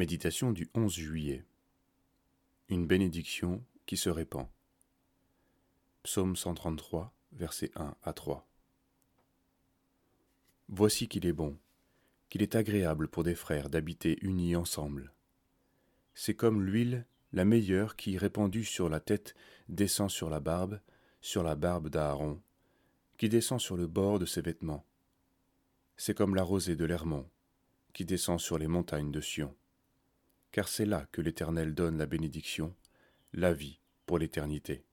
Méditation du 11 juillet. Une bénédiction qui se répand. Psaume 133, versets 1 à 3. Voici qu'il est bon, qu'il est agréable pour des frères d'habiter unis ensemble. C'est comme l'huile, la meilleure qui, répandue sur la tête, descend sur la barbe, sur la barbe d'Aaron, qui descend sur le bord de ses vêtements. C'est comme la rosée de l'Hermont, qui descend sur les montagnes de Sion car c'est là que l'Éternel donne la bénédiction, la vie pour l'éternité.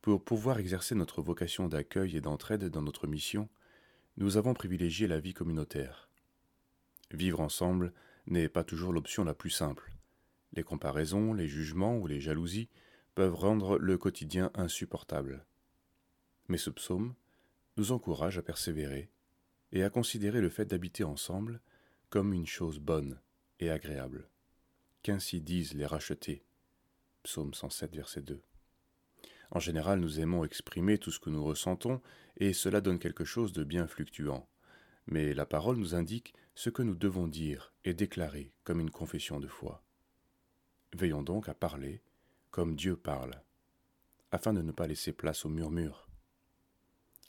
Pour pouvoir exercer notre vocation d'accueil et d'entraide dans notre mission, nous avons privilégié la vie communautaire. Vivre ensemble n'est pas toujours l'option la plus simple. Les comparaisons, les jugements ou les jalousies peuvent rendre le quotidien insupportable. Mais ce psaume nous encourage à persévérer et à considérer le fait d'habiter ensemble comme une chose bonne et agréable. Qu'ainsi disent les rachetés. Psaume 107, verset 2. En général, nous aimons exprimer tout ce que nous ressentons, et cela donne quelque chose de bien fluctuant. Mais la parole nous indique ce que nous devons dire et déclarer comme une confession de foi. Veillons donc à parler comme Dieu parle, afin de ne pas laisser place au murmure.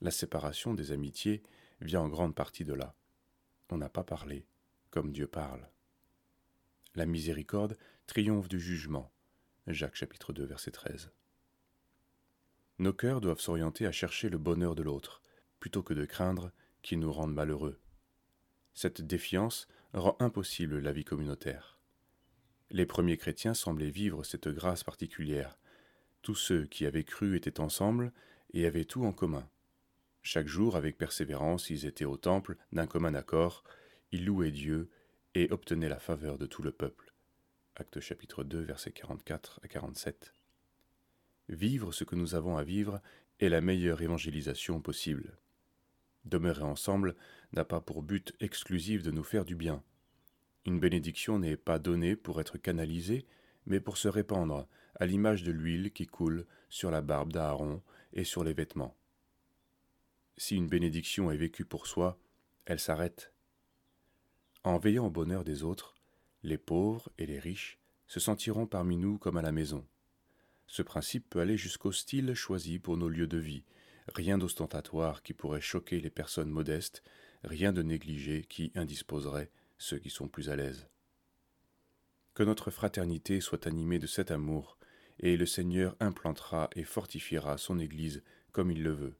La séparation des amitiés vient en grande partie de là. On n'a pas parlé, comme Dieu parle. La miséricorde triomphe du jugement. Jacques chapitre 2 verset 13. Nos cœurs doivent s'orienter à chercher le bonheur de l'autre, plutôt que de craindre qu'il nous rende malheureux. Cette défiance rend impossible la vie communautaire. Les premiers chrétiens semblaient vivre cette grâce particulière. Tous ceux qui avaient cru étaient ensemble et avaient tout en commun. Chaque jour, avec persévérance, ils étaient au temple d'un commun accord, il louait Dieu et obtenait la faveur de tout le peuple. Acte chapitre 2, versets 44 à 47. Vivre ce que nous avons à vivre est la meilleure évangélisation possible. Demeurer ensemble n'a pas pour but exclusif de nous faire du bien. Une bénédiction n'est pas donnée pour être canalisée, mais pour se répandre, à l'image de l'huile qui coule sur la barbe d'Aaron et sur les vêtements. Si une bénédiction est vécue pour soi, elle s'arrête en veillant au bonheur des autres, les pauvres et les riches se sentiront parmi nous comme à la maison. Ce principe peut aller jusqu'au style choisi pour nos lieux de vie, rien d'ostentatoire qui pourrait choquer les personnes modestes, rien de négligé qui indisposerait ceux qui sont plus à l'aise. Que notre fraternité soit animée de cet amour, et le Seigneur implantera et fortifiera son Église comme il le veut.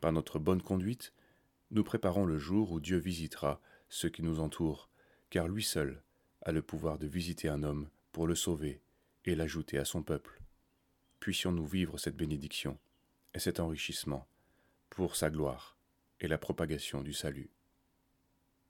Par notre bonne conduite, nous préparons le jour où Dieu visitera ceux qui nous entourent, car lui seul a le pouvoir de visiter un homme pour le sauver et l'ajouter à son peuple. Puissions-nous vivre cette bénédiction et cet enrichissement pour sa gloire et la propagation du salut.